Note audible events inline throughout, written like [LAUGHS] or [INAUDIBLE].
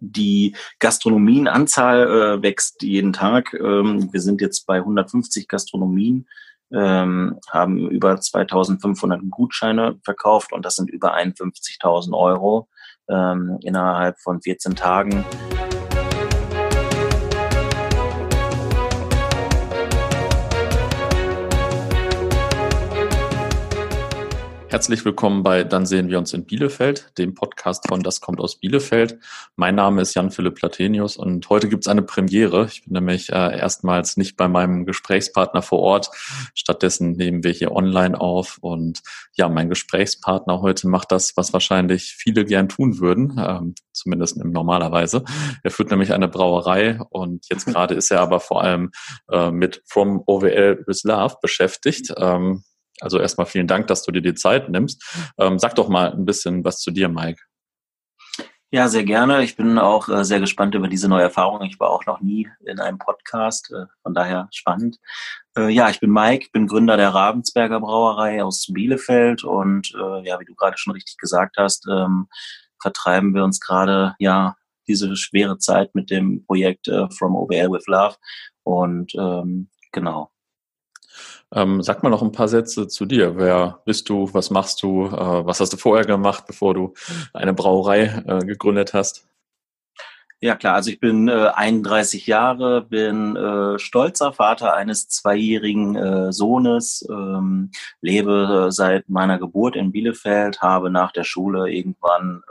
die Gastronomienanzahl äh, wächst jeden Tag. Ähm, wir sind jetzt bei 150 Gastronomien, ähm, haben über 2500 Gutscheine verkauft und das sind über 51.000 Euro ähm, innerhalb von 14 Tagen. Herzlich willkommen bei Dann sehen wir uns in Bielefeld, dem Podcast von Das kommt aus Bielefeld. Mein Name ist Jan-Philipp Platenius und heute gibt es eine Premiere. Ich bin nämlich äh, erstmals nicht bei meinem Gesprächspartner vor Ort. Stattdessen nehmen wir hier online auf und ja, mein Gesprächspartner heute macht das, was wahrscheinlich viele gern tun würden, ähm, zumindest normalerweise. Er führt nämlich eine Brauerei und jetzt [LAUGHS] gerade ist er aber vor allem äh, mit From OWL with Love beschäftigt. Ähm, also erstmal vielen Dank, dass du dir die Zeit nimmst. Ähm, sag doch mal ein bisschen was zu dir, Mike. Ja, sehr gerne. Ich bin auch äh, sehr gespannt über diese neue Erfahrung. Ich war auch noch nie in einem Podcast, äh, von daher spannend. Äh, ja, ich bin Mike, bin Gründer der Ravensberger Brauerei aus Bielefeld und äh, ja, wie du gerade schon richtig gesagt hast, ähm, vertreiben wir uns gerade ja diese schwere Zeit mit dem Projekt äh, From OBL with Love und ähm, genau. Ähm, sag mal noch ein paar Sätze zu dir. Wer bist du? Was machst du? Äh, was hast du vorher gemacht, bevor du eine Brauerei äh, gegründet hast? Ja klar, also ich bin äh, 31 Jahre, bin äh, stolzer Vater eines zweijährigen äh, Sohnes, ähm, lebe äh, seit meiner Geburt in Bielefeld, habe nach der Schule irgendwann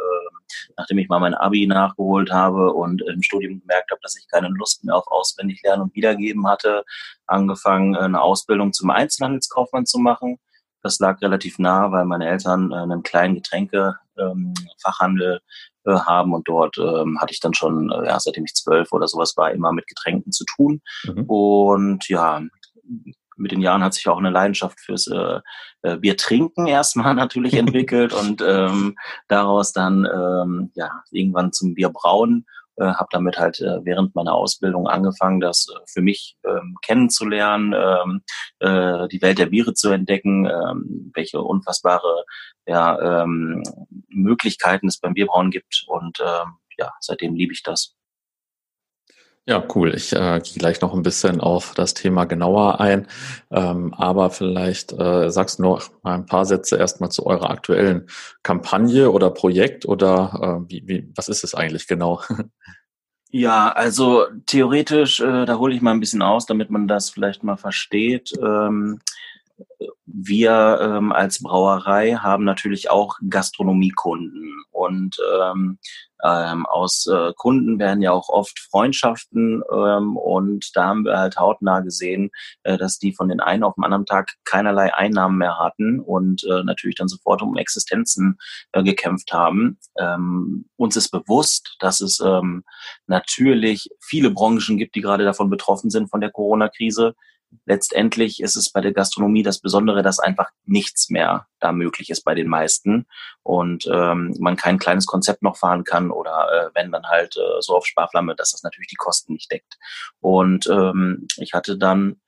nachdem ich mal mein Abi nachgeholt habe und im Studium gemerkt habe, dass ich keine Lust mehr auf auswendig lernen und wiedergeben hatte, angefangen, eine Ausbildung zum Einzelhandelskaufmann zu machen. Das lag relativ nah, weil meine Eltern einen kleinen Getränkefachhandel ähm, äh, haben und dort ähm, hatte ich dann schon, äh, ja, seitdem ich zwölf oder sowas war, immer mit Getränken zu tun. Mhm. Und ja, mit den Jahren hat sich auch eine Leidenschaft fürs äh, äh Bier trinken erstmal [LAUGHS] natürlich entwickelt und ähm, daraus dann ähm, ja irgendwann zum Bier brauen. Äh, habe damit halt äh, während meiner Ausbildung angefangen, das äh, für mich ähm, kennenzulernen, ähm, äh, die Welt der Biere zu entdecken, ähm, welche unfassbare ja, ähm, Möglichkeiten es beim Bierbrauen gibt und ähm, ja, seitdem liebe ich das. Ja, cool. Ich äh, gehe gleich noch ein bisschen auf das Thema genauer ein. Ähm, aber vielleicht äh, sagst du noch mal ein paar Sätze erstmal zu eurer aktuellen Kampagne oder Projekt oder äh, wie, wie, was ist es eigentlich genau? [LAUGHS] Ja, also theoretisch, äh, da hole ich mal ein bisschen aus, damit man das vielleicht mal versteht. Ähm, wir ähm, als Brauerei haben natürlich auch Gastronomiekunden und ähm, ähm, aus äh, Kunden werden ja auch oft Freundschaften ähm, und da haben wir halt hautnah gesehen, äh, dass die von den einen auf den anderen Tag keinerlei Einnahmen mehr hatten und äh, natürlich dann sofort um Existenzen äh, gekämpft haben. Ähm, uns ist bewusst, dass es ähm, natürlich viele Branchen gibt, die gerade davon betroffen sind von der Corona-Krise letztendlich ist es bei der Gastronomie das Besondere, dass einfach nichts mehr da möglich ist bei den meisten und ähm, man kein kleines Konzept noch fahren kann oder äh, wenn dann halt äh, so auf Sparflamme, dass das natürlich die Kosten nicht deckt. Und ähm, ich hatte dann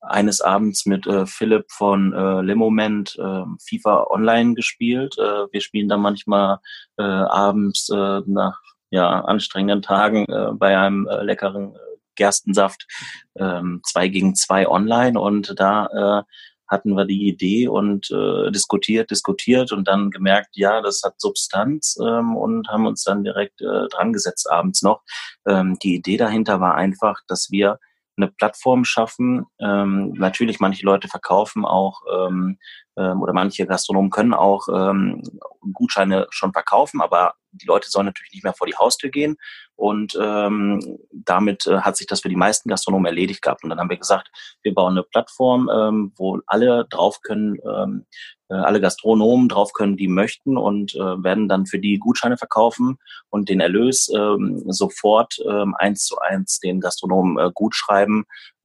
eines Abends mit äh, Philipp von äh, Limoment äh, FIFA Online gespielt. Äh, wir spielen dann manchmal äh, abends äh, nach ja, anstrengenden Tagen äh, bei einem äh, leckeren äh, Gerstensaft ähm, zwei gegen zwei online und da äh, hatten wir die Idee und äh, diskutiert, diskutiert und dann gemerkt, ja, das hat Substanz ähm, und haben uns dann direkt äh, dran gesetzt abends noch. Ähm, die Idee dahinter war einfach, dass wir eine Plattform schaffen. Ähm, natürlich, manche Leute verkaufen auch ähm, ähm, oder manche Gastronomen können auch ähm, Gutscheine schon verkaufen, aber die Leute sollen natürlich nicht mehr vor die Haustür gehen. Und ähm, damit äh, hat sich das für die meisten Gastronomen erledigt gehabt. Und dann haben wir gesagt, wir bauen eine Plattform, ähm, wo alle drauf können, ähm, äh, alle Gastronomen drauf können, die möchten und äh, werden dann für die Gutscheine verkaufen und den Erlös ähm, sofort ähm, eins zu eins den Gastronomen äh, gut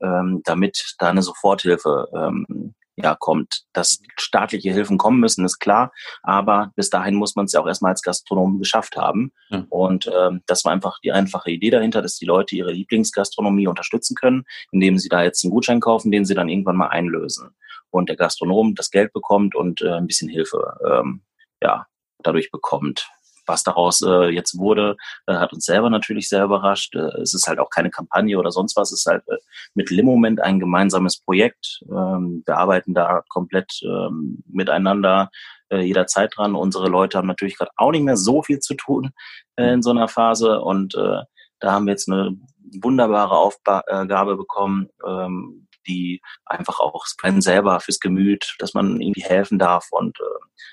ähm, damit da eine Soforthilfe ähm, ja, kommt. Dass staatliche Hilfen kommen müssen, ist klar, aber bis dahin muss man es ja auch erstmal als Gastronom geschafft haben. Ja. Und ähm, das war einfach die einfache Idee dahinter, dass die Leute ihre Lieblingsgastronomie unterstützen können, indem sie da jetzt einen Gutschein kaufen, den sie dann irgendwann mal einlösen. Und der Gastronom das Geld bekommt und äh, ein bisschen Hilfe ähm, ja, dadurch bekommt was daraus äh, jetzt wurde, äh, hat uns selber natürlich sehr überrascht. Äh, es ist halt auch keine Kampagne oder sonst was. Es ist halt äh, mit Limoment ein gemeinsames Projekt. Ähm, wir arbeiten da komplett ähm, miteinander äh, jederzeit dran. Unsere Leute haben natürlich gerade auch nicht mehr so viel zu tun äh, in so einer Phase und äh, da haben wir jetzt eine wunderbare Aufgabe bekommen, ähm, die einfach auch das selber fürs Gemüt, dass man irgendwie helfen darf und äh,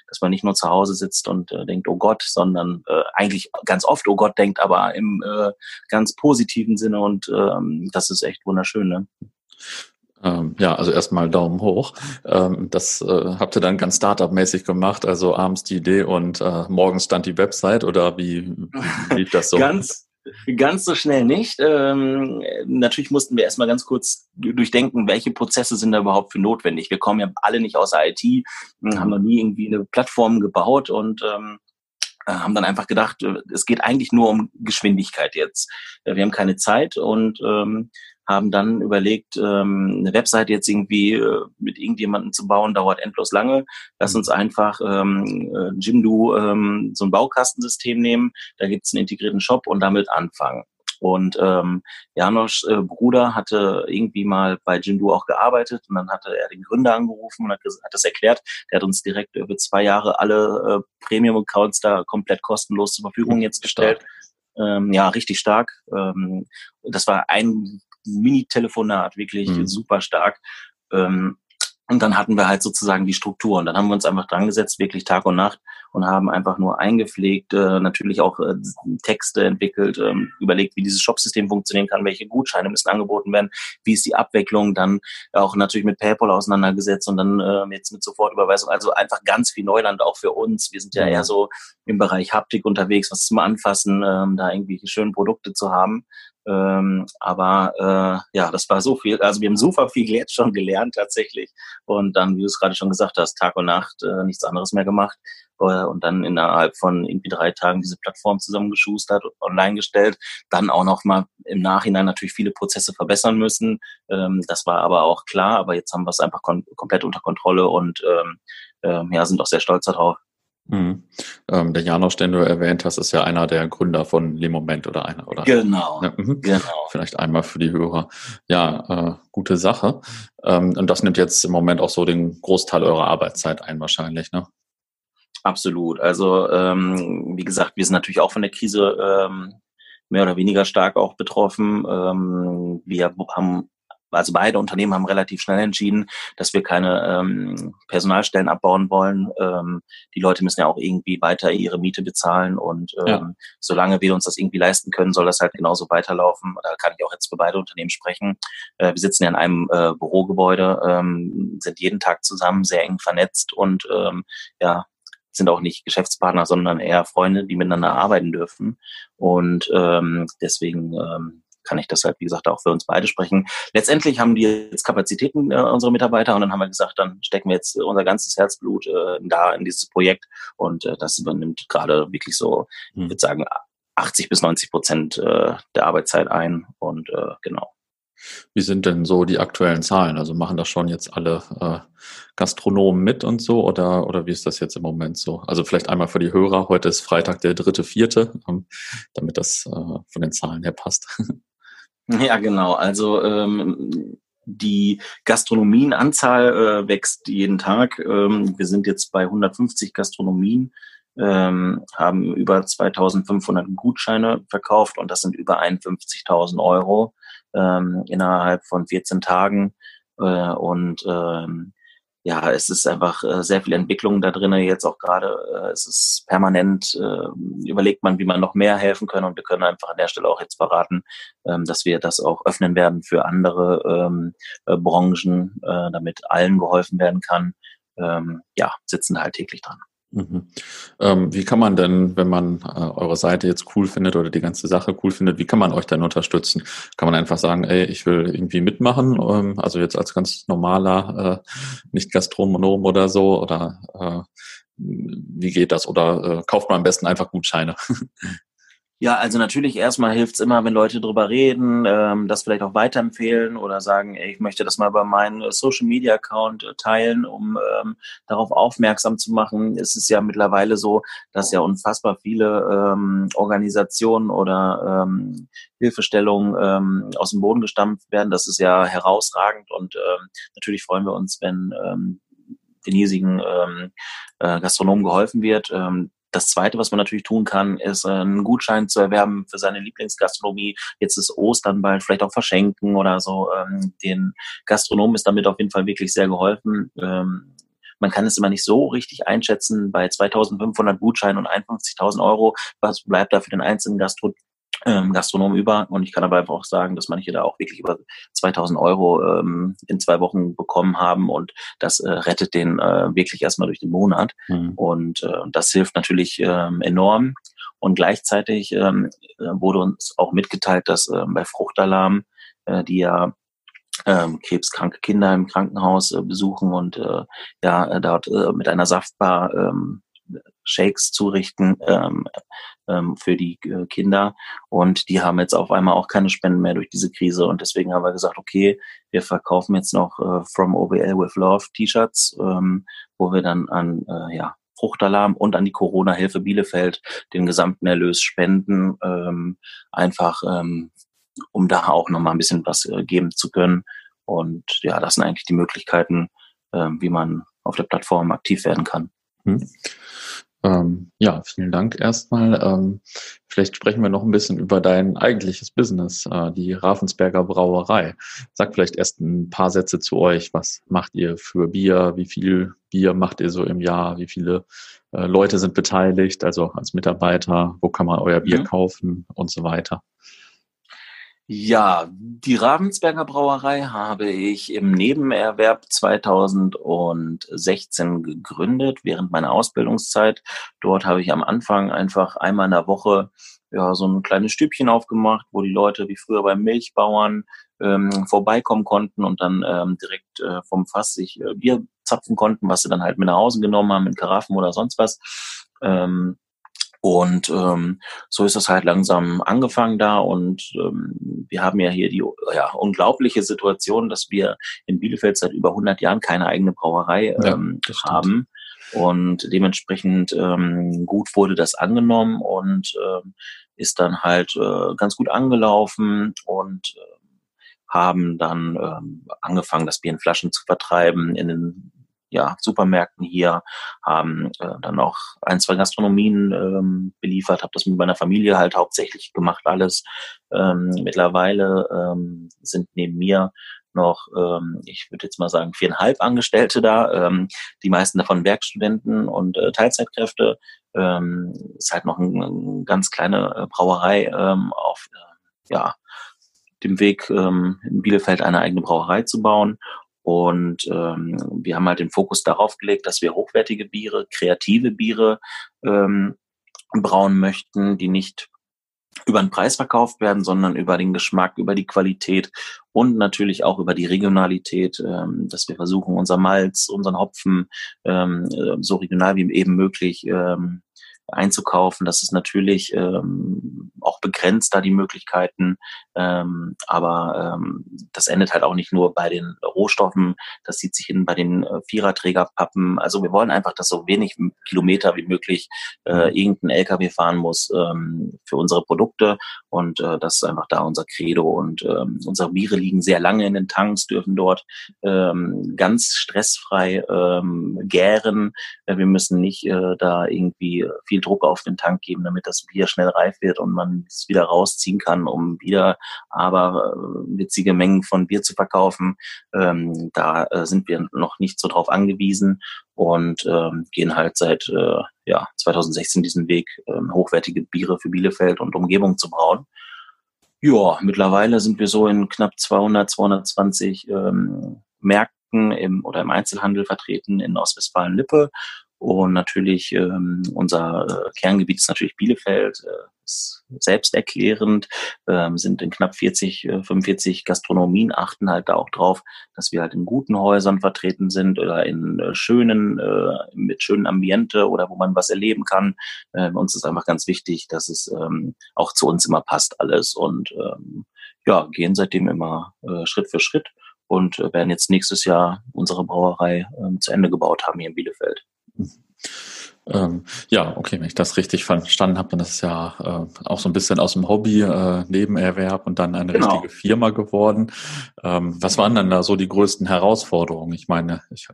dass man nicht nur zu Hause sitzt und äh, denkt, oh Gott, sondern äh, eigentlich ganz oft, oh Gott denkt, aber im äh, ganz positiven Sinne und ähm, das ist echt wunderschön. Ne? Ähm, ja, also erstmal Daumen hoch. Ähm, das äh, habt ihr dann ganz Startup-mäßig gemacht, also abends die Idee und äh, morgens stand die Website oder wie, wie lief das so? ganz, Ganz so schnell nicht. Ähm, natürlich mussten wir erstmal ganz kurz durchdenken, welche Prozesse sind da überhaupt für notwendig. Wir kommen ja alle nicht aus der IT, hm, haben noch nie irgendwie eine Plattform gebaut und ähm, äh, haben dann einfach gedacht, äh, es geht eigentlich nur um Geschwindigkeit jetzt. Wir haben keine Zeit und ähm, haben dann überlegt, ähm, eine Webseite jetzt irgendwie äh, mit irgendjemandem zu bauen, dauert endlos lange. Lass uns einfach ähm, äh, Jimdo ähm, so ein Baukastensystem nehmen, da gibt's einen integrierten Shop und damit anfangen. Und ähm, Janosch äh, Bruder hatte irgendwie mal bei Jimdo auch gearbeitet und dann hatte er den Gründer angerufen und hat, hat das erklärt. Der hat uns direkt über zwei Jahre alle äh, Premium-Accounts da komplett kostenlos zur Verfügung jetzt gestellt. Ähm, ja, richtig stark. Ähm, das war ein Mini-Telefonat, wirklich mhm. super stark. Ähm, und dann hatten wir halt sozusagen die Struktur. Und dann haben wir uns einfach dran gesetzt, wirklich Tag und Nacht, und haben einfach nur eingepflegt, äh, natürlich auch äh, Texte entwickelt, äh, überlegt, wie dieses Shopsystem funktionieren kann, welche Gutscheine müssen angeboten werden, wie ist die Abwicklung, dann auch natürlich mit PayPal auseinandergesetzt und dann äh, jetzt mit Sofortüberweisung. Also einfach ganz viel Neuland auch für uns. Wir sind ja eher so im Bereich Haptik unterwegs, was zum Anfassen, ähm, da irgendwie schöne Produkte zu haben. Ähm, aber äh, ja, das war so viel. Also wir haben super viel jetzt schon gelernt tatsächlich. Und dann, wie du es gerade schon gesagt hast, Tag und Nacht äh, nichts anderes mehr gemacht. Äh, und dann innerhalb von irgendwie drei Tagen diese Plattform zusammengeschustert, online gestellt. Dann auch noch mal im Nachhinein natürlich viele Prozesse verbessern müssen. Ähm, das war aber auch klar. Aber jetzt haben wir es einfach komplett unter Kontrolle und ähm, äh, ja, sind auch sehr stolz darauf. Mhm. Ähm, der Janosch, den du erwähnt hast, ist ja einer der Gründer von Lemoment oder einer, oder? Genau. Ja, mhm. genau. Vielleicht einmal für die Hörer. Ja, äh, gute Sache. Ähm, und das nimmt jetzt im Moment auch so den Großteil eurer Arbeitszeit ein, wahrscheinlich, ne? Absolut. Also, ähm, wie gesagt, wir sind natürlich auch von der Krise ähm, mehr oder weniger stark auch betroffen. Ähm, wir haben also beide Unternehmen haben relativ schnell entschieden, dass wir keine ähm, Personalstellen abbauen wollen. Ähm, die Leute müssen ja auch irgendwie weiter ihre Miete bezahlen und ähm, ja. solange wir uns das irgendwie leisten können, soll das halt genauso weiterlaufen. Da kann ich auch jetzt für beide Unternehmen sprechen. Äh, wir sitzen ja in einem äh, Bürogebäude, ähm, sind jeden Tag zusammen, sehr eng vernetzt und ähm, ja, sind auch nicht Geschäftspartner, sondern eher Freunde, die miteinander arbeiten dürfen. Und ähm, deswegen ähm, kann ich das halt, wie gesagt, auch für uns beide sprechen. Letztendlich haben die jetzt Kapazitäten, äh, unsere Mitarbeiter, und dann haben wir gesagt, dann stecken wir jetzt unser ganzes Herzblut äh, da in dieses Projekt und äh, das übernimmt gerade wirklich so, hm. ich würde sagen, 80 bis 90 Prozent äh, der Arbeitszeit ein und äh, genau. Wie sind denn so die aktuellen Zahlen? Also machen das schon jetzt alle äh, Gastronomen mit und so oder, oder wie ist das jetzt im Moment so? Also vielleicht einmal für die Hörer, heute ist Freitag der dritte, vierte, ähm, damit das äh, von den Zahlen her passt. [LAUGHS] [LAUGHS] Ja, genau. Also ähm, die Gastronomienanzahl äh, wächst jeden Tag. Ähm, wir sind jetzt bei 150 Gastronomien, ähm, haben über 2500 Gutscheine verkauft und das sind über 51.000 Euro ähm, innerhalb von 14 Tagen. Äh, und ähm, ja, es ist einfach äh, sehr viel Entwicklung da drin. Jetzt auch gerade, äh, es ist permanent, äh, überlegt man, wie man noch mehr helfen können. Und wir können einfach an der Stelle auch jetzt verraten, ähm, dass wir das auch öffnen werden für andere ähm, äh, Branchen, äh, damit allen geholfen werden kann. Ähm, ja, sitzen halt täglich dran. Mhm. Ähm, wie kann man denn, wenn man äh, eure Seite jetzt cool findet oder die ganze Sache cool findet, wie kann man euch denn unterstützen? Kann man einfach sagen, ey, ich will irgendwie mitmachen, ähm, also jetzt als ganz normaler, äh, nicht Gastronom oder so, oder äh, wie geht das? Oder äh, kauft man am besten einfach Gutscheine? [LAUGHS] Ja, also natürlich erstmal hilft's immer, wenn Leute drüber reden, ähm, das vielleicht auch weiterempfehlen oder sagen, ey, ich möchte das mal bei meinem Social Media Account äh, teilen, um ähm, darauf aufmerksam zu machen. Es ist ja mittlerweile so, dass ja unfassbar viele ähm, Organisationen oder ähm, Hilfestellungen ähm, aus dem Boden gestampft werden. Das ist ja herausragend und ähm, natürlich freuen wir uns, wenn ähm, den hiesigen ähm, äh, Gastronomen geholfen wird. Ähm, das Zweite, was man natürlich tun kann, ist äh, einen Gutschein zu erwerben für seine Lieblingsgastronomie. Jetzt ist Ostern bald, vielleicht auch verschenken oder so. Ähm, den Gastronomen ist damit auf jeden Fall wirklich sehr geholfen. Ähm, man kann es immer nicht so richtig einschätzen. Bei 2500 Gutscheinen und 51.000 Euro, was bleibt da für den einzelnen Gastro ähm, Gastronomen über. Und ich kann aber einfach auch sagen, dass manche da auch wirklich über 2000 Euro ähm, in zwei Wochen bekommen haben und das äh, rettet den äh, wirklich erstmal durch den Monat. Mhm. Und äh, das hilft natürlich ähm, enorm. Und gleichzeitig ähm, äh, wurde uns auch mitgeteilt, dass äh, bei Fruchtalarm, äh, die ja ähm, krebskranke Kinder im Krankenhaus äh, besuchen und äh, ja äh, dort äh, mit einer Saftbar ähm, Shakes zurichten ähm, ähm, für die äh, Kinder. Und die haben jetzt auf einmal auch keine Spenden mehr durch diese Krise. Und deswegen haben wir gesagt, okay, wir verkaufen jetzt noch äh, From OBL with Love T-Shirts, ähm, wo wir dann an äh, ja, Fruchtalarm und an die Corona-Hilfe Bielefeld den gesamten Erlös spenden, ähm, einfach ähm, um da auch nochmal ein bisschen was äh, geben zu können. Und ja, das sind eigentlich die Möglichkeiten, äh, wie man auf der Plattform aktiv werden kann. Hm. Ähm, ja, vielen Dank erstmal. Ähm, vielleicht sprechen wir noch ein bisschen über dein eigentliches Business, äh, die Ravensberger Brauerei. Sag vielleicht erst ein paar Sätze zu euch. Was macht ihr für Bier? Wie viel Bier macht ihr so im Jahr? Wie viele äh, Leute sind beteiligt? Also als Mitarbeiter, wo kann man euer Bier mhm. kaufen und so weiter? Ja, die Ravensberger Brauerei habe ich im Nebenerwerb 2016 gegründet, während meiner Ausbildungszeit. Dort habe ich am Anfang einfach einmal in der Woche ja, so ein kleines Stübchen aufgemacht, wo die Leute wie früher beim Milchbauern ähm, vorbeikommen konnten und dann ähm, direkt äh, vom Fass sich äh, Bier zapfen konnten, was sie dann halt mit nach Hause genommen haben, in Karaffen oder sonst was. Ähm, und ähm, so ist es halt langsam angefangen da und ähm, wir haben ja hier die ja, unglaubliche Situation, dass wir in Bielefeld seit über 100 Jahren keine eigene Brauerei ähm, ja, haben. Und dementsprechend ähm, gut wurde das angenommen und ähm, ist dann halt äh, ganz gut angelaufen und äh, haben dann ähm, angefangen, das Bier in Flaschen zu vertreiben, in den ja, Supermärkten hier, haben äh, dann auch ein, zwei Gastronomien ähm, beliefert, habe das mit meiner Familie halt hauptsächlich gemacht, alles. Ähm, mittlerweile ähm, sind neben mir noch, ähm, ich würde jetzt mal sagen, viereinhalb Angestellte da, ähm, die meisten davon Werkstudenten und äh, Teilzeitkräfte. Ähm, ist halt noch eine ein ganz kleine äh, Brauerei ähm, auf äh, ja, dem Weg ähm, in Bielefeld eine eigene Brauerei zu bauen. Und ähm, wir haben halt den Fokus darauf gelegt, dass wir hochwertige Biere, kreative Biere ähm, brauen möchten, die nicht über den Preis verkauft werden, sondern über den Geschmack, über die Qualität und natürlich auch über die Regionalität, ähm, dass wir versuchen, unser Malz, unseren Hopfen ähm, so regional wie eben möglich ähm, einzukaufen. Das ist natürlich ähm, auch begrenzt da die Möglichkeiten, ähm, aber ähm, das endet halt auch nicht nur bei den Rohstoffen, das zieht sich hin bei den äh, Viererträgerpappen. Also wir wollen einfach, dass so wenig Kilometer wie möglich äh, irgendein LKW fahren muss ähm, für unsere Produkte und äh, das ist einfach da unser Credo und ähm, unsere Biere liegen sehr lange in den Tanks, dürfen dort ähm, ganz stressfrei ähm, gären. Äh, wir müssen nicht äh, da irgendwie viel viel Druck auf den Tank geben, damit das Bier schnell reif wird und man es wieder rausziehen kann, um wieder aber äh, witzige Mengen von Bier zu verkaufen. Ähm, da äh, sind wir noch nicht so drauf angewiesen und ähm, gehen halt seit äh, ja, 2016 diesen Weg, ähm, hochwertige Biere für Bielefeld und Umgebung zu brauen. Ja, mittlerweile sind wir so in knapp 200, 220 ähm, Märkten im, oder im Einzelhandel vertreten in Ostwestfalen-Lippe Und natürlich ähm, unser äh, Kerngebiet ist natürlich Bielefeld, äh, ist selbsterklärend, ähm, sind in knapp 40, äh, 45 Gastronomien, achten halt da auch drauf, dass wir halt in guten Häusern vertreten sind oder in äh, schönen, äh, mit schönen Ambiente oder wo man was erleben kann. Äh, uns ist einfach ganz wichtig, dass es ähm, auch zu uns immer passt alles und ähm, ja, gehen seitdem immer äh, Schritt für Schritt und äh, werden jetzt nächstes Jahr unsere Brauerei äh, zu Ende gebaut haben hier in Bielefeld. Ähm, ja, okay, wenn ich das richtig verstanden habe, dann ist es ja äh, auch so ein bisschen aus dem Hobby, äh, Nebenerwerb und dann eine genau. richtige Firma geworden. Ähm, was waren denn da so die größten Herausforderungen? Ich meine, ich,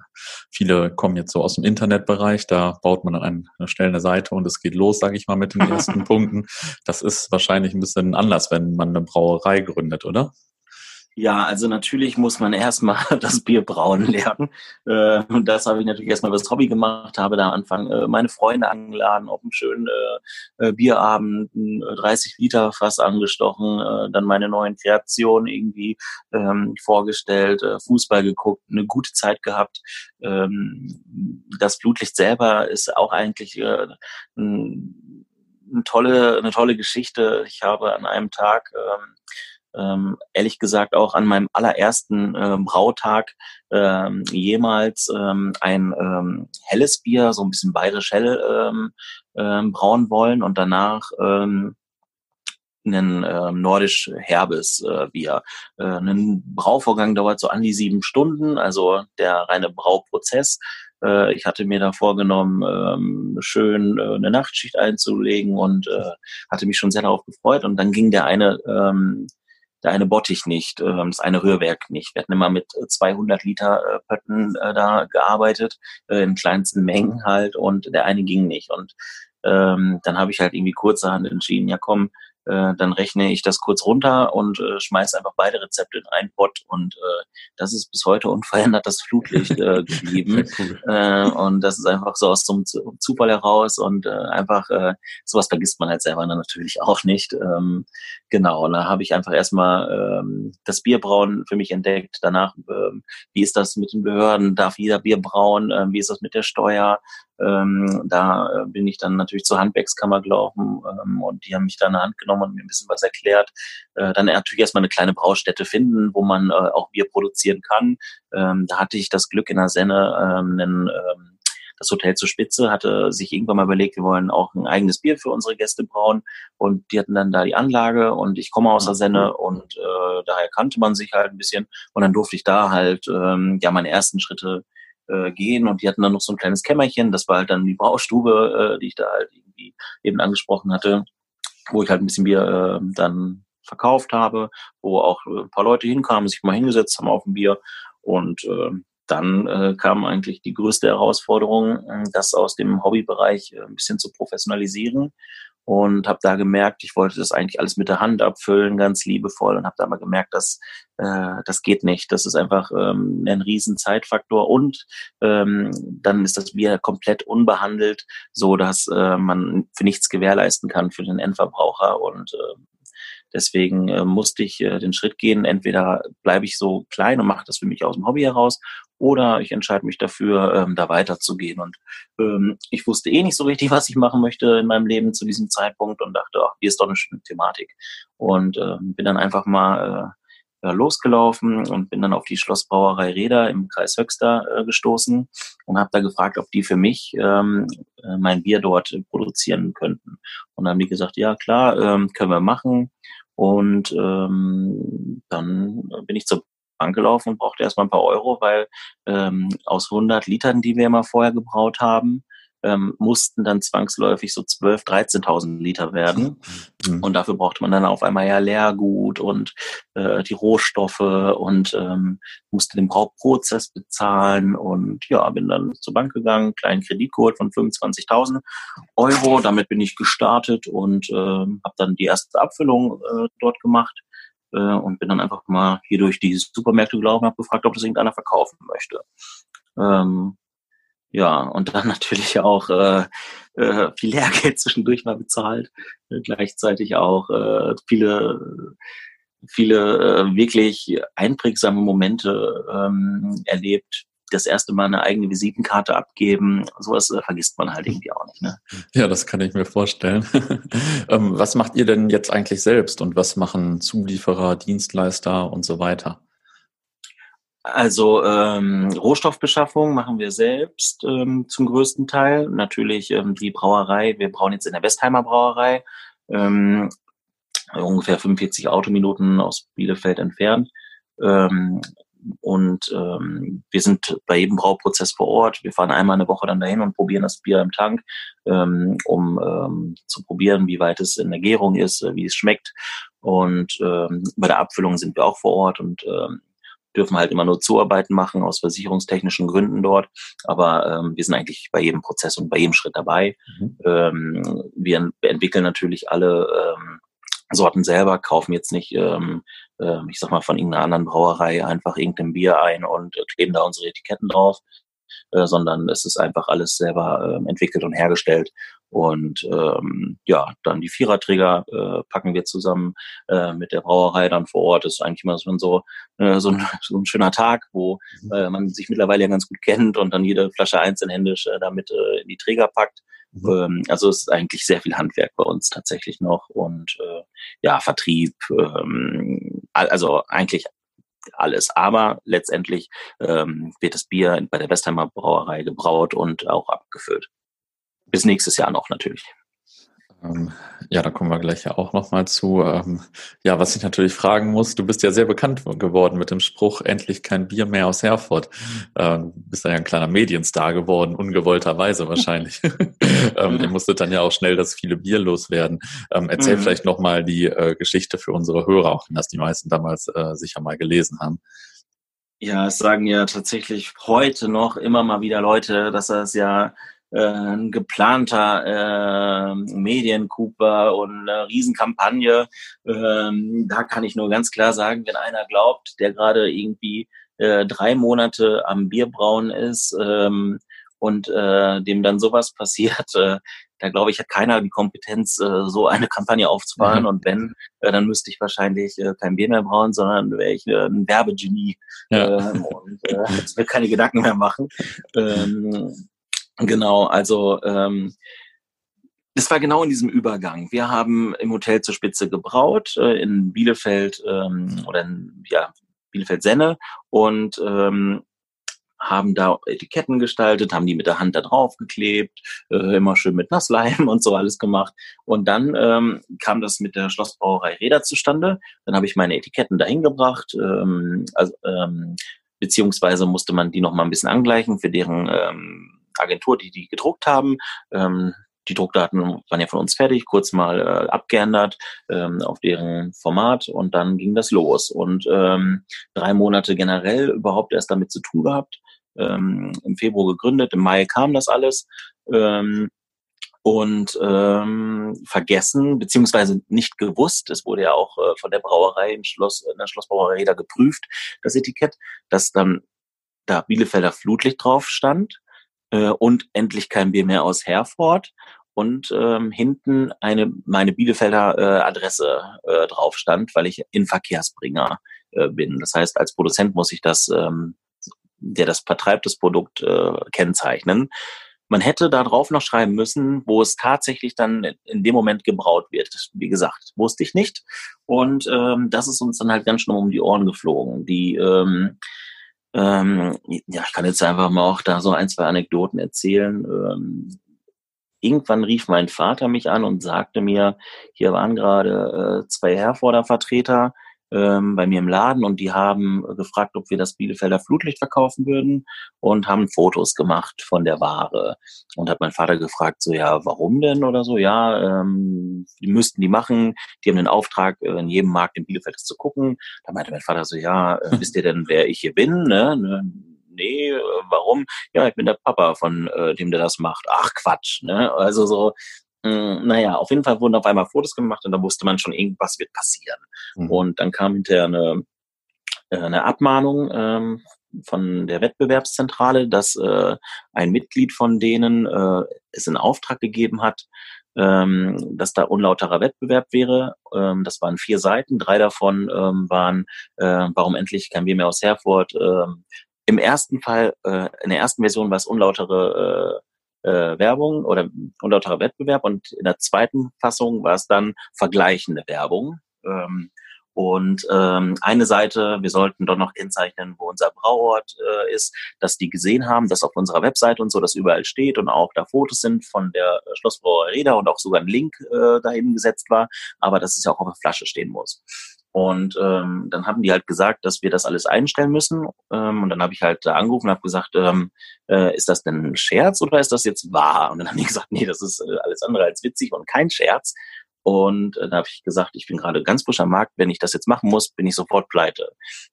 viele kommen jetzt so aus dem Internetbereich, da baut man dann eine, schnell eine Seite und es geht los, sage ich mal, mit den [LAUGHS] ersten Punkten. Das ist wahrscheinlich ein bisschen anders, wenn man eine Brauerei gründet, oder? Ja, also natürlich muss man [LAUGHS] erstmal das Bier brauen lernen. Äh, und das habe ich natürlich erstmal als Hobby gemacht, habe da am Anfang äh, meine Freunde angeladen auf einen schönen äh, Bierabend, 30 Liter Fass angestochen, dann meine neuen Kreationen irgendwie ähm, vorgestellt, Fußball geguckt, eine gute Zeit gehabt. Ähm, das Blutlicht selber ist auch eigentlich eine tolle, eine tolle Geschichte. Ich habe an einem Tag ähm, ähm, ehrlich gesagt auch an meinem allerersten äh, Brautag ähm, jemals ähm, ein ähm, helles Bier, so ein bisschen bayerisch hell ähm, ähm, brauen wollen und danach ähm, ein ähm, nordisch herbes äh, Bier. Äh, ein Brauvorgang dauert so an die sieben Stunden, also der reine Brauprozess. Äh, ich hatte mir da vorgenommen, ähm, schön äh, eine Nachtschicht einzulegen und äh, hatte mich schon sehr darauf gefreut. Und dann ging der eine ähm, der eine Bottich nicht, ähm, das eine Rührwerk nicht. Wir hatten immer mit 200 Liter äh, Pötten äh, da gearbeitet, äh, in kleinsten Mengen halt und der eine ging nicht. Und ähm, dann habe ich halt irgendwie kurzerhand entschieden, ja komm, äh, dann rechne ich das kurz runter und äh, schmeiße einfach beide Rezepte in einen Pot und äh, das ist bis heute unverändert das Flutlicht äh, [LAUGHS] geblieben. cool. äh, und das ist einfach so aus so einem Zufall heraus und äh, einfach äh, sowas vergisst man halt selber dann natürlich auch nicht. Ähm, genau, und da habe ich einfach erstmal ähm, das Bierbrauen für mich entdeckt. Danach, ähm, wie ist das mit den Behörden? Darf jeder Bier brauen? Ähm, wie ist das mit der Steuer? Ähm, da äh, bin ich dann natürlich zur Handwerkskammer gelaufen ähm, und die haben mich da in der Hand genommen und mir ein bisschen was erklärt. Äh, dann natürlich erstmal eine kleine Braustätte finden, wo man äh, auch Bier produzieren kann. Ähm, da hatte ich das Glück in der Senne, ähm, einen, ähm, das Hotel zur Spitze hatte sich irgendwann mal überlegt, wir wollen auch ein eigenes Bier für unsere Gäste brauen und die hatten dann da die Anlage und ich komme aus der Senne und äh, daher kannte man sich halt ein bisschen und dann durfte ich da halt ähm, ja meine ersten Schritte äh, gehen und die hatten dann noch so ein kleines Kämmerchen, das war halt dann die Braustube, äh, die ich da halt irgendwie eben angesprochen hatte, wo ich halt ein bisschen Bier äh, dann verkauft habe, wo auch ein paar Leute hinkamen, sich mal hingesetzt haben auf ein Bier. Und äh, dann äh, kam eigentlich die größte Herausforderung, äh, das aus dem Hobbybereich äh, ein bisschen zu professionalisieren und habe da gemerkt, ich wollte das eigentlich alles mit der Hand abfüllen, ganz liebevoll und habe da mal gemerkt, dass äh, das geht nicht. Das ist einfach ähm, ein riesen Zeitfaktor und ähm, dann ist das Bier komplett unbehandelt, so dass äh, man für nichts gewährleisten kann für den Endverbraucher und äh, Deswegen äh, musste ich äh, den Schritt gehen. Entweder bleibe ich so klein und mache das für mich aus dem Hobby heraus oder ich entscheide mich dafür, ähm, da weiterzugehen. Und ähm, ich wusste eh nicht so richtig, [LAUGHS] was ich machen möchte in meinem Leben zu diesem Zeitpunkt und dachte, ach, hier ist doch eine schöne Thematik. Und ähm, bin dann einfach mal äh, losgelaufen und bin dann auf die Schlossbrauerei Reda im Kreis Höxter äh, gestoßen und habe da gefragt, ob die für mich ähm, äh, mein Bier dort produzieren könnten. Und dann haben die gesagt, ja klar, ähm, können wir machen. Und ähm, dann bin ich zur Bank gelaufen und brauchte erstmal ein paar Euro, weil ähm, aus 100 Litern, die wir immer vorher gebraut haben, ähm, mussten dann zwangsläufig so 12.000, 13.000 Liter werden. Mhm. Und dafür brauchte man dann auf einmal ja Leergut und äh, die Rohstoffe und ähm, musste den Brauprozess bezahlen. Und ja, bin dann zur Bank gegangen, kleinen Kredit geholt von 25.000 Euro. Damit bin ich gestartet und äh, habe dann die erste Abfüllung äh, dort gemacht äh, und bin dann einfach mal hier durch die Supermärkte gelaufen und habe gefragt, ob das irgendeiner verkaufen möchte. Ähm, ja, und dann [LAUGHS] natürlich auch äh, äh, viel Lehrgeld zwischendurch mal bezahlt, äh, gleichzeitig auch äh, viele viele äh, wirklich einprägsame Momente ähm, erlebt, das erste Mal eine eigene Visitenkarte abgeben, sowas äh, vergisst man halt irgendwie auch nicht. Ne? Ja, das kann ich mir vorstellen. [LAUGHS] ähm, was macht ihr denn jetzt eigentlich selbst und was machen Zulieferer, Dienstleister und so weiter? Also ähm, Rohstoffbeschaffung machen wir selbst ähm, zum größten Teil. Natürlich ähm, die Brauerei, wir brauen jetzt in der Westheimer Brauerei, ähm, ungefähr 45 Autominuten aus Bielefeld entfernt. Ähm, und ähm, wir sind bei jedem Brauprozess vor Ort. Wir fahren einmal eine Woche dann dahin und probieren das Bier im Tank, ähm, um ähm, zu probieren, wie weit es in der Gärung ist, äh, wie es schmeckt. Und ähm, bei der Abfüllung sind wir auch vor Ort und ähm, dürfen halt immer nur Zuarbeiten machen aus versicherungstechnischen Gründen dort. Aber ähm, wir sind eigentlich bei jedem Prozess und bei jedem Schritt dabei. Mhm. Ähm, wir entwickeln natürlich alle ähm, Sorten selber, kaufen jetzt nicht, ähm, äh, ich sag mal, von irgendeiner anderen Brauerei einfach irgendein Bier ein und äh, kleben da unsere Etiketten drauf, äh, sondern es ist einfach alles selber äh, entwickelt und hergestellt. Und ähm, ja, dann die Viererträger äh, packen wir zusammen äh, mit der Brauerei dann vor Ort. Das ist eigentlich immer so, äh, so, ein, [LAUGHS] so ein schöner Tag, wo mhm. äh, man sich mittlerweile ja ganz gut kennt und dann jede Flasche einzeln händisch äh, damit äh, in die Träger packt. Ähm, also es ist eigentlich sehr viel Handwerk bei uns tatsächlich noch und äh, ja, Vertrieb, ähm, also eigentlich alles. Aber letztendlich ähm, wird das Bier bei der Westheimer Brauerei gebraut und auch abgefüllt. Bis nächstes Jahr noch natürlich. Ähm, ja, da kommen wir gleich ja auch nochmal zu. Ähm, ja, was ich natürlich fragen muss, du bist ja sehr bekannt geworden mit dem Spruch, endlich kein Bier mehr aus Herford. Ähm, bist ja ein kleiner Medienstar geworden, ungewollterweise [LAUGHS] wahrscheinlich. [LAUGHS] ihr musstet dann ja auch schnell das viele Bier loswerden. Erzähl mhm. vielleicht nochmal die äh, Geschichte für unsere Hörer, auch wenn das die meisten damals äh, sicher mal gelesen haben. Ja, es sagen ja tatsächlich heute noch immer mal wieder Leute, dass das ja ein geplanter äh, Mediencoup und eine Riesenkampagne. Ähm, da kann ich nur ganz klar sagen, wenn einer glaubt, der gerade irgendwie äh, drei Monate am Bierbrauen ist ähm, und äh, dem dann sowas passiert, äh, da glaube ich, hat keiner die Kompetenz, äh, so eine Kampagne aufzufahren. Mhm. Und wenn, äh, dann müsste ich wahrscheinlich äh, kein Bier mehr brauen, sondern wäre ich äh, ein Werbegenie ja. ähm, und äh, [LAUGHS] mir keine Gedanken mehr machen. Ähm, Genau, also ähm, das war genau in diesem Übergang. Wir haben im Hotel zur Spitze gebraut äh, in Bielefeld ähm, oder in ja, Bielefeld-Senne und ähm, haben da Etiketten gestaltet, haben die mit der Hand da drauf geklebt, äh, immer schön mit Nassleim [LAUGHS] und so alles gemacht. Und dann ähm, kam das mit der Schlossbrauerei Räder zustande. Dann habe ich meine Etiketten dahin gebracht, ähm, also, ähm, beziehungsweise musste man die noch mal ein bisschen angleichen für deren ähm, Agentur, die die gedruckt haben. Ähm, die Druckdaten waren ja von uns fertig, kurz mal äh, abgeändert ähm, auf deren Format und dann ging das los. Und ähm, drei Monate generell überhaupt erst damit zu tun gehabt. Ähm, Im Februar gegründet, im Mai kam das alles. Ähm, und ähm, vergessen, beziehungsweise nicht gewusst, es wurde ja auch äh, von der Brauerei im Schloss, in der Schlossbrauerei da geprüft, das Etikett, dass dann da Bielefelder Flutlicht drauf stand äh, und endlich kein Bier mehr aus Herford und ähm, hinten eine meine Bielefelder äh, Adresse äh, drauf stand, weil ich in Verkehrsbringer äh, bin. Das heißt, als Produzent muss ich das, ähm, der das vertreibt, das Produkt äh, kennzeichnen. Man hätte da drauf noch schreiben müssen, wo es tatsächlich dann in dem Moment gebraut wird. Wie gesagt, wusste ich nicht. Und ähm, das ist uns dann halt ganz schnell um die Ohren geflogen. Die ähm, ähm, ja, ich kann jetzt einfach mal auch da so ein, zwei Anekdoten erzählen. Ähm, irgendwann rief mein Vater mich an und sagte mir, hier waren gerade äh, zwei Herforder Vertreter, ähm, bei mir im Laden und die haben gefragt, ob wir das Bielefelder Flutlicht verkaufen würden und haben Fotos gemacht von der Ware. Und hat mein Vater gefragt, so ja, warum denn oder so, ja, ähm, die müssten die machen, die haben den Auftrag, äh, in jedem Markt in Bielefeld das zu gucken. Da meinte mein Vater so, ja, äh, [LAUGHS] wisst ihr denn, wer ich hier bin? Ne? ne? nee, äh, warum? Ja, ich bin der Papa von äh, dem, der das macht. Ach Quatsch, ne? Also so, naja, auf jeden Fall wurden auf einmal Fotos gemacht und da wusste man schon, irgendwas wird passieren. Mhm. Und dann kam hinterher eine, äh, eine Abmahnung ähm, von der Wettbewerbszentrale, dass äh, ein Mitglied von denen äh, es in Auftrag gegeben hat, ähm, dass da unlauterer Wettbewerb wäre. Ähm, das waren vier Seiten, drei davon ähm, waren, äh, warum endlich kein Bier mehr aus Herford, ähm, im ersten Fall, äh, in der ersten Version war es unlautere äh, Werbung oder unlauterer Wettbewerb und in der zweiten Fassung war es dann vergleichende Werbung. Ähm, und ähm, eine Seite, wir sollten doch noch kennzeichnen, wo unser Brauort äh, ist, dass die gesehen haben, dass auf unserer Webseite und so das überall steht und auch da Fotos sind von der äh, Schlossbrauerei Reda und auch sogar ein Link äh, dahin gesetzt war, aber dass es ja auch auf der Flasche stehen muss. Und ähm, dann haben die halt gesagt, dass wir das alles einstellen müssen. Ähm, und dann habe ich halt da angerufen und habe gesagt, ähm, äh, ist das denn ein Scherz oder ist das jetzt wahr? Und dann haben die [LAUGHS] gesagt, nee, das ist äh, alles andere als witzig und kein Scherz. Und äh, da habe ich gesagt, ich bin gerade ganz frisch am Markt. Wenn ich das jetzt machen muss, bin ich sofort pleite.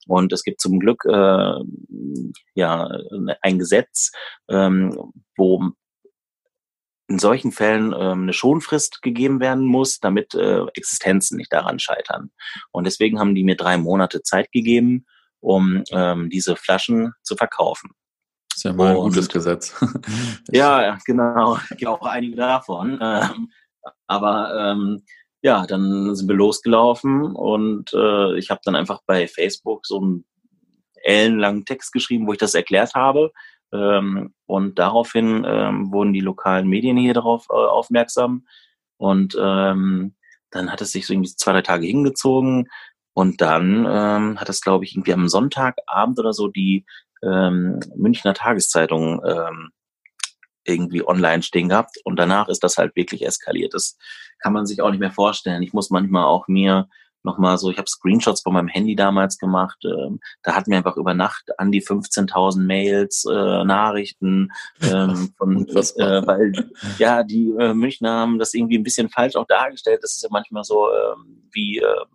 Und es gibt zum Glück äh, ja ein Gesetz, ähm, wo in solchen Fällen ähm, eine Schonfrist gegeben werden muss, damit äh, Existenzen nicht daran scheitern. Und deswegen haben die mir drei Monate Zeit gegeben, um ähm, diese Flaschen zu verkaufen. Das ist ja mal ein gutes Gesetz. [LAUGHS] ja, genau. Ich auch einige davon. Ähm, aber ähm, ja, dann sind wir losgelaufen und äh, ich habe dann einfach bei Facebook so einen ellenlangen Text geschrieben, wo ich das erklärt habe. Ähm, und daraufhin ähm, wurden die lokalen Medien hier darauf äh, aufmerksam. Und ähm, dann hat es sich so irgendwie zwei, drei Tage hingezogen. Und dann ähm, hat es, glaube ich, irgendwie am Sonntagabend oder so die ähm, Münchner Tageszeitung ähm, irgendwie online stehen gehabt und danach ist das halt wirklich eskaliert. Das kann man sich auch nicht mehr vorstellen. Ich muss manchmal auch mir nochmal so, ich habe Screenshots von meinem Handy damals gemacht, ähm, da hatten wir einfach über Nacht an die 15.000 Mails, äh, Nachrichten, ähm, [LAUGHS] von, äh, weil ja, die äh, Münchner haben das irgendwie ein bisschen falsch auch dargestellt. Das ist ja manchmal so ähm, wie äh,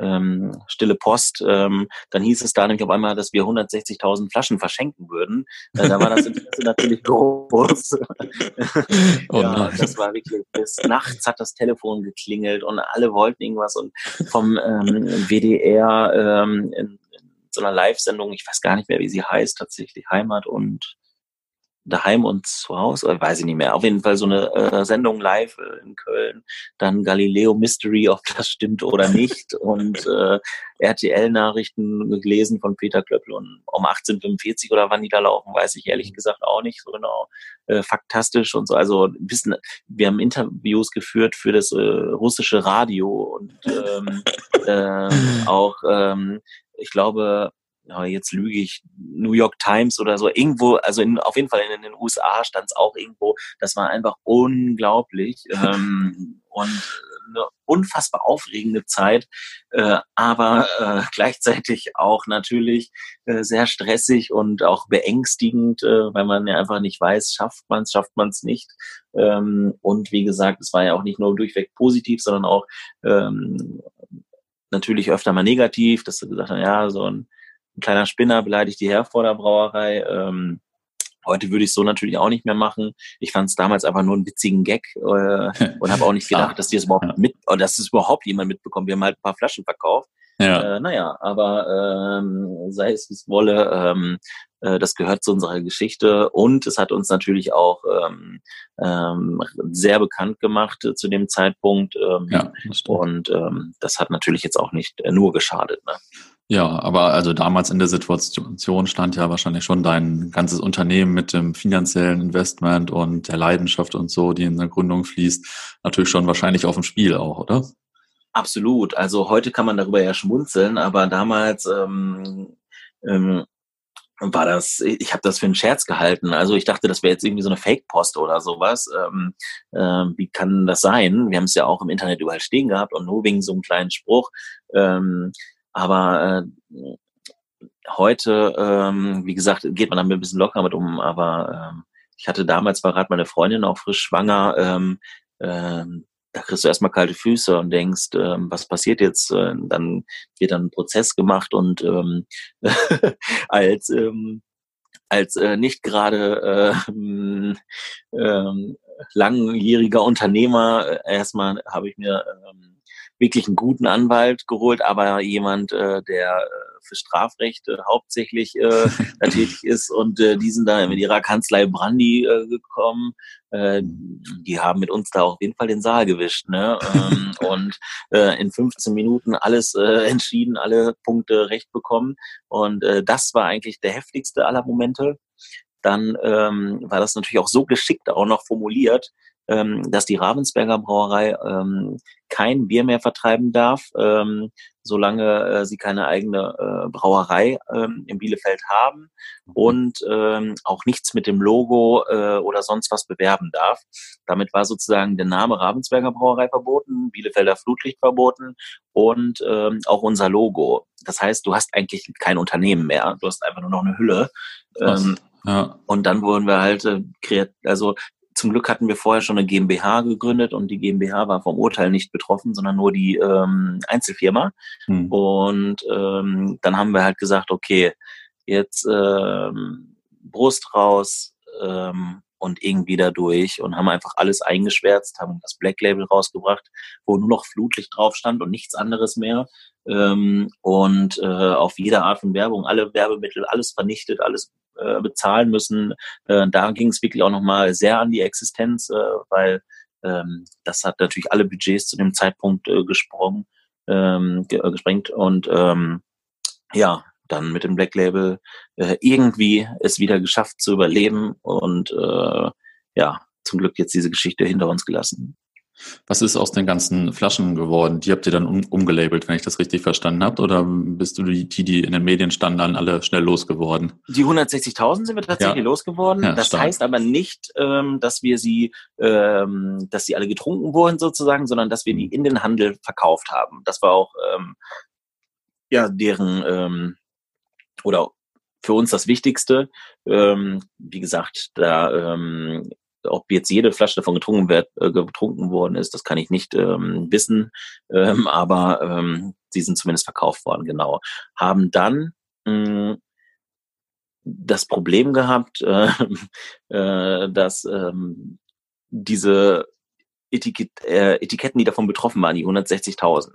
ähm, stille Post. Ähm, dann hieß es da nämlich auf einmal, dass wir 160.000 Flaschen verschenken würden. Äh, da war das Interesse [LAUGHS] natürlich groß. [LAUGHS] oh ja, das war wirklich bis nachts hat das Telefon geklingelt und alle wollten irgendwas und vom ähm, WDR ähm, in, in so einer Live-Sendung, ich weiß gar nicht mehr, wie sie heißt, tatsächlich Heimat und daheim und zu Hause, äh, weiß ich nicht mehr. Auf jeden Fall so eine äh, Sendung live äh, in Köln, dann Galileo Mystery, ob das stimmt oder nicht [LAUGHS] und äh, RTL-Nachrichten gelesen von Peter Klöppel und um 1845 oder wann die da laufen, weiß ich ehrlich mhm. gesagt auch nicht so genau. Äh, faktastisch und so. Also ein bisschen, wir haben Interviews geführt für das äh, russische Radio und ähm, [LAUGHS] äh, auch ähm, ich glaube, jetzt lüge ich, New York Times oder so, irgendwo, also in, auf jeden Fall in, in den USA stand es auch irgendwo, das war einfach unglaublich [LAUGHS] ähm, und eine unfassbar aufregende Zeit, äh, aber äh, [LAUGHS] gleichzeitig auch natürlich äh, sehr stressig und auch beängstigend, äh, weil man ja einfach nicht weiß, schafft man es, schafft man es nicht. Ähm, und wie gesagt, es war ja auch nicht nur durchweg positiv, sondern auch ähm, natürlich öfter mal negativ, dass du gesagt hast, ja, so ein ein kleiner Spinner beleidigt die Herforder Brauerei. Ähm, heute würde ich so natürlich auch nicht mehr machen. Ich fand es damals einfach nur einen witzigen Gag äh, [LAUGHS] und habe auch nicht gedacht, dass die es überhaupt mit, oder dass es überhaupt jemand mitbekommt. Wir haben halt ein paar Flaschen verkauft. Ja. Äh, naja, aber ähm, sei es wie es wolle, ähm, äh, das gehört zu unserer Geschichte und es hat uns natürlich auch ähm, ähm, sehr bekannt gemacht äh, zu dem Zeitpunkt. Ähm, ja, und ähm, das hat natürlich jetzt auch nicht äh, nur geschadet. Ne? Ja, aber also damals in der Situation stand ja wahrscheinlich schon dein ganzes Unternehmen mit dem finanziellen Investment und der Leidenschaft und so, die in der Gründung fließt, natürlich schon wahrscheinlich auf dem Spiel auch, oder? Absolut. Also heute kann man darüber ja schmunzeln, aber damals ähm, ähm, war das, ich habe das für einen Scherz gehalten. Also ich dachte, das wäre jetzt irgendwie so eine Fake-Post oder sowas. Ähm, äh, wie kann das sein? Wir haben es ja auch im Internet überall stehen gehabt und nur wegen so einem kleinen Spruch. Ähm, aber äh, heute, ähm, wie gesagt, geht man damit ein bisschen locker mit um, aber ähm, ich hatte damals, war gerade meine Freundin auch frisch schwanger, ähm, ähm, da kriegst du erstmal kalte Füße und denkst, ähm, was passiert jetzt? Äh, dann wird dann ein Prozess gemacht und ähm, [LAUGHS] als ähm, als äh, nicht gerade äh, äh, langjähriger Unternehmer äh, erstmal habe ich mir ähm, wirklich einen guten Anwalt geholt, aber jemand, äh, der äh, für Strafrecht äh, hauptsächlich äh, [LAUGHS] tätig ist und äh, die sind da mit ihrer Kanzlei Brandy äh, gekommen. Äh, die haben mit uns da auf jeden Fall den Saal gewischt. Ne? Ähm, [LAUGHS] und äh, in 15 Minuten alles äh, entschieden, alle Punkte recht bekommen. Und äh, das war eigentlich der heftigste aller Momente dann ähm, war das natürlich auch so geschickt auch noch formuliert, ähm, dass die Ravensberger Brauerei ähm, kein Bier mehr vertreiben darf, ähm, solange äh, sie keine eigene äh, Brauerei ähm, in Bielefeld haben und ähm, auch nichts mit dem Logo äh, oder sonst was bewerben darf. Damit war sozusagen der Name Ravensberger Brauerei verboten, Bielefelder Flutlicht verboten und ähm, auch unser Logo. Das heißt, du hast eigentlich kein Unternehmen mehr, du hast einfach nur noch eine Hülle. Ähm, ja. Und dann wurden wir halt äh, also zum Glück hatten wir vorher schon eine GmbH gegründet und die GmbH war vom Urteil nicht betroffen, sondern nur die ähm, Einzelfirma. Hm. Und ähm, dann haben wir halt gesagt, okay, jetzt ähm, Brust raus ähm, und irgendwie da durch und haben einfach alles eingeschwärzt, haben das Black Label rausgebracht, wo nur noch Flutlicht drauf stand und nichts anderes mehr. Ähm, und äh, auf jede Art von Werbung, alle Werbemittel, alles vernichtet, alles äh, bezahlen müssen. Äh, da ging es wirklich auch nochmal sehr an die Existenz, äh, weil ähm, das hat natürlich alle Budgets zu dem Zeitpunkt äh, gesprungen, ähm, ge äh, gesprengt und ähm, ja, dann mit dem Black Label äh, irgendwie es wieder geschafft zu überleben und äh, ja, zum Glück jetzt diese Geschichte hinter uns gelassen. Was ist aus den ganzen Flaschen geworden? Die habt ihr dann um, umgelabelt, wenn ich das richtig verstanden habt? Oder bist du die, die in den Medien standen, dann alle schnell losgeworden? Die 160.000 sind wir tatsächlich ja. losgeworden. Ja, das stark. heißt aber nicht, ähm, dass wir sie, ähm, dass sie alle getrunken wurden sozusagen, sondern dass wir die in den Handel verkauft haben. Das war auch ähm, ja deren ähm, oder für uns das Wichtigste. Ähm, wie gesagt, da ähm, ob jetzt jede Flasche davon getrunken, wird, äh, getrunken worden ist, das kann ich nicht ähm, wissen, ähm, [LAUGHS] aber ähm, sie sind zumindest verkauft worden, genau. Haben dann mh, das Problem gehabt, äh, [LAUGHS] äh, dass ähm, diese Etikett, äh, Etiketten, die davon betroffen waren, die 160.000,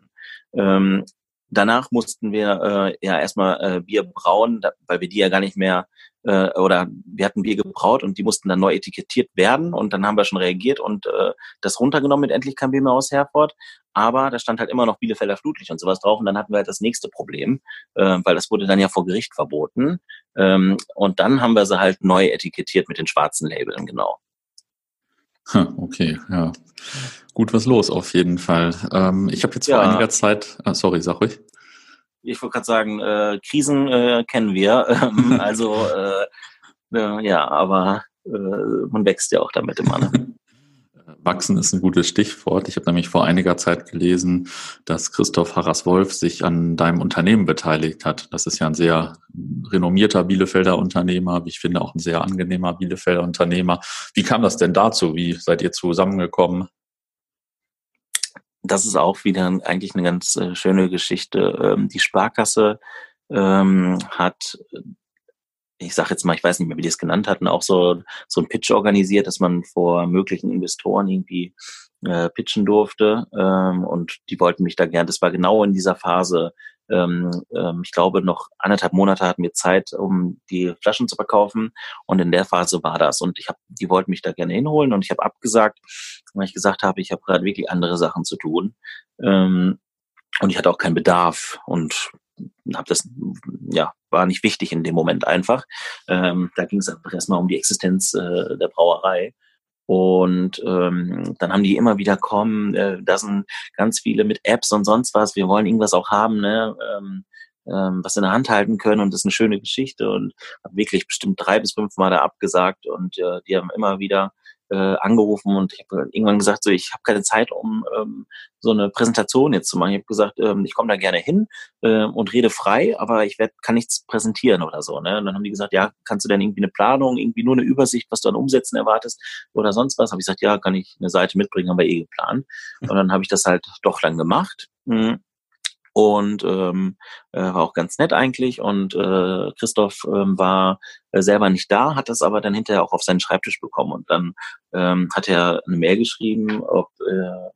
ähm, danach mussten wir äh, ja erstmal äh, Bier brauen, da, weil wir die ja gar nicht mehr äh, oder wir hatten Bier gebraut und die mussten dann neu etikettiert werden und dann haben wir schon reagiert und äh, das runtergenommen mit endlich kein Bier mehr aus Herford. Aber da stand halt immer noch Bielefelder Flutlicht und sowas drauf und dann hatten wir halt das nächste Problem, äh, weil das wurde dann ja vor Gericht verboten. Ähm, und dann haben wir sie halt neu etikettiert mit den schwarzen Labeln, genau. Okay, ja. Gut was los auf jeden Fall. Ähm, ich habe jetzt vor einiger Zeit, ah, sorry, sag ruhig ich wollte gerade sagen, äh, Krisen äh, kennen wir. [LAUGHS] Ähm, [LAUGHS] also äh, äh, ja, aber äh, man wächst ja auch damit immer. Ne? [LAUGHS] Wachsen ist ein gutes Stichwort. Ich habe nämlich vor einiger Zeit gelesen, dass Christoph Harras-Wolf sich an deinem Unternehmen beteiligt hat. Das ist ja ein sehr renommierter Bielefelder Unternehmer, wie ich finde auch ein sehr angenehmer Bielefelder Unternehmer. Wie kam das denn dazu? Wie seid ihr zusammengekommen? das ist auch wieder eigentlich eine ganz äh, schöne Geschichte. Ähm, die Sparkasse ähm, hat, ich sage jetzt mal, ich weiß nicht mehr, wie die es genannt hatten, auch so, so ein Pitch organisiert, dass man vor möglichen Investoren irgendwie äh, pitchen durfte. Ähm, und die wollten mich da gern. Das war genau in dieser Phase, ähm, ähm, ich glaube, noch anderthalb Monate hatten wir Zeit, um die Flaschen zu verkaufen. Und in der Phase war das. Und ich habe, die wollten mich da gerne hinholen und ich habe abgesagt, weil ich gesagt habe, ich habe gerade wirklich andere Sachen zu tun. Ähm, und ich hatte auch keinen Bedarf und habe das, ja, war nicht wichtig in dem Moment einfach. Ähm, da ging es einfach erstmal um die Existenz äh, der Brauerei. Und ähm, dann haben die immer wieder kommen, äh, da sind ganz viele mit Apps und sonst was, wir wollen irgendwas auch haben, ne? Ähm, ähm, was in der Hand halten können und das ist eine schöne Geschichte und habe wirklich bestimmt drei bis fünf Mal da abgesagt und äh, die haben immer wieder äh, angerufen und ich habe irgendwann gesagt, so ich habe keine Zeit, um ähm, so eine Präsentation jetzt zu machen. Ich habe gesagt, ähm, ich komme da gerne hin äh, und rede frei, aber ich werd, kann nichts präsentieren oder so. Ne? Und dann haben die gesagt, ja, kannst du denn irgendwie eine Planung, irgendwie nur eine Übersicht, was du an Umsätzen erwartest oder sonst was? Habe ich gesagt, ja, kann ich eine Seite mitbringen, haben wir eh geplant. [LAUGHS] Und dann habe ich das halt doch dann gemacht. Mhm und ähm, äh, war auch ganz nett eigentlich. Und äh, Christoph ähm, war äh, selber nicht da, hat das aber dann hinterher auch auf seinen Schreibtisch bekommen und dann ähm, hat er eine Mail geschrieben, ob äh,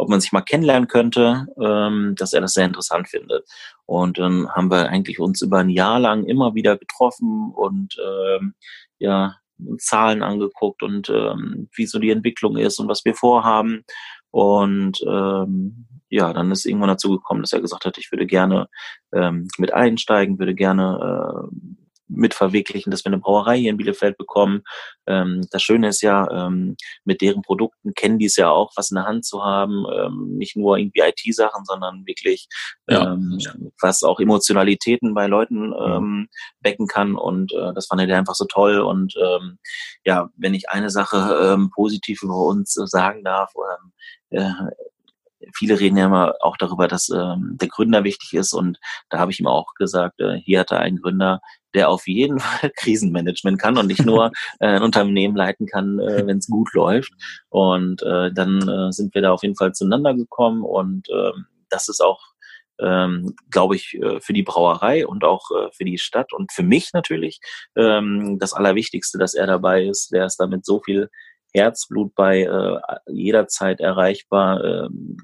ob man sich mal kennenlernen könnte, ähm, dass er das sehr interessant findet. Und dann haben wir eigentlich uns über ein Jahr lang immer wieder getroffen und ähm, ja, Zahlen angeguckt und ähm, wie so die Entwicklung ist und was wir vorhaben. Und ähm, ja, dann ist irgendwann dazu gekommen, dass er gesagt hat, ich würde gerne ähm, mit einsteigen, würde gerne äh, mit verwirklichen, dass wir eine Brauerei hier in Bielefeld bekommen. Ähm, das Schöne ist ja, ähm, mit deren Produkten kennen die es ja auch, was in der Hand zu haben. Ähm, nicht nur irgendwie IT-Sachen, sondern wirklich, ja. ähm, was auch Emotionalitäten bei Leuten mhm. ähm, wecken kann. Und äh, das fand er einfach so toll. Und ähm, ja, wenn ich eine Sache ähm, positiv über uns sagen darf, äh, viele reden ja immer auch darüber, dass ähm, der Gründer wichtig ist und da habe ich ihm auch gesagt, äh, hier hat er einen Gründer, der auf jeden [LAUGHS] Fall Krisenmanagement kann und nicht nur [LAUGHS] äh, ein Unternehmen leiten kann, äh, wenn es gut läuft. Und äh, dann äh, sind wir da auf jeden Fall zueinander gekommen und äh, das ist auch ähm, glaube ich, äh, für die Brauerei und auch äh, für die Stadt und für mich natürlich ähm, das Allerwichtigste, dass er dabei ist. Der ist damit so viel Herzblut bei äh, jederzeit erreichbar. Ähm,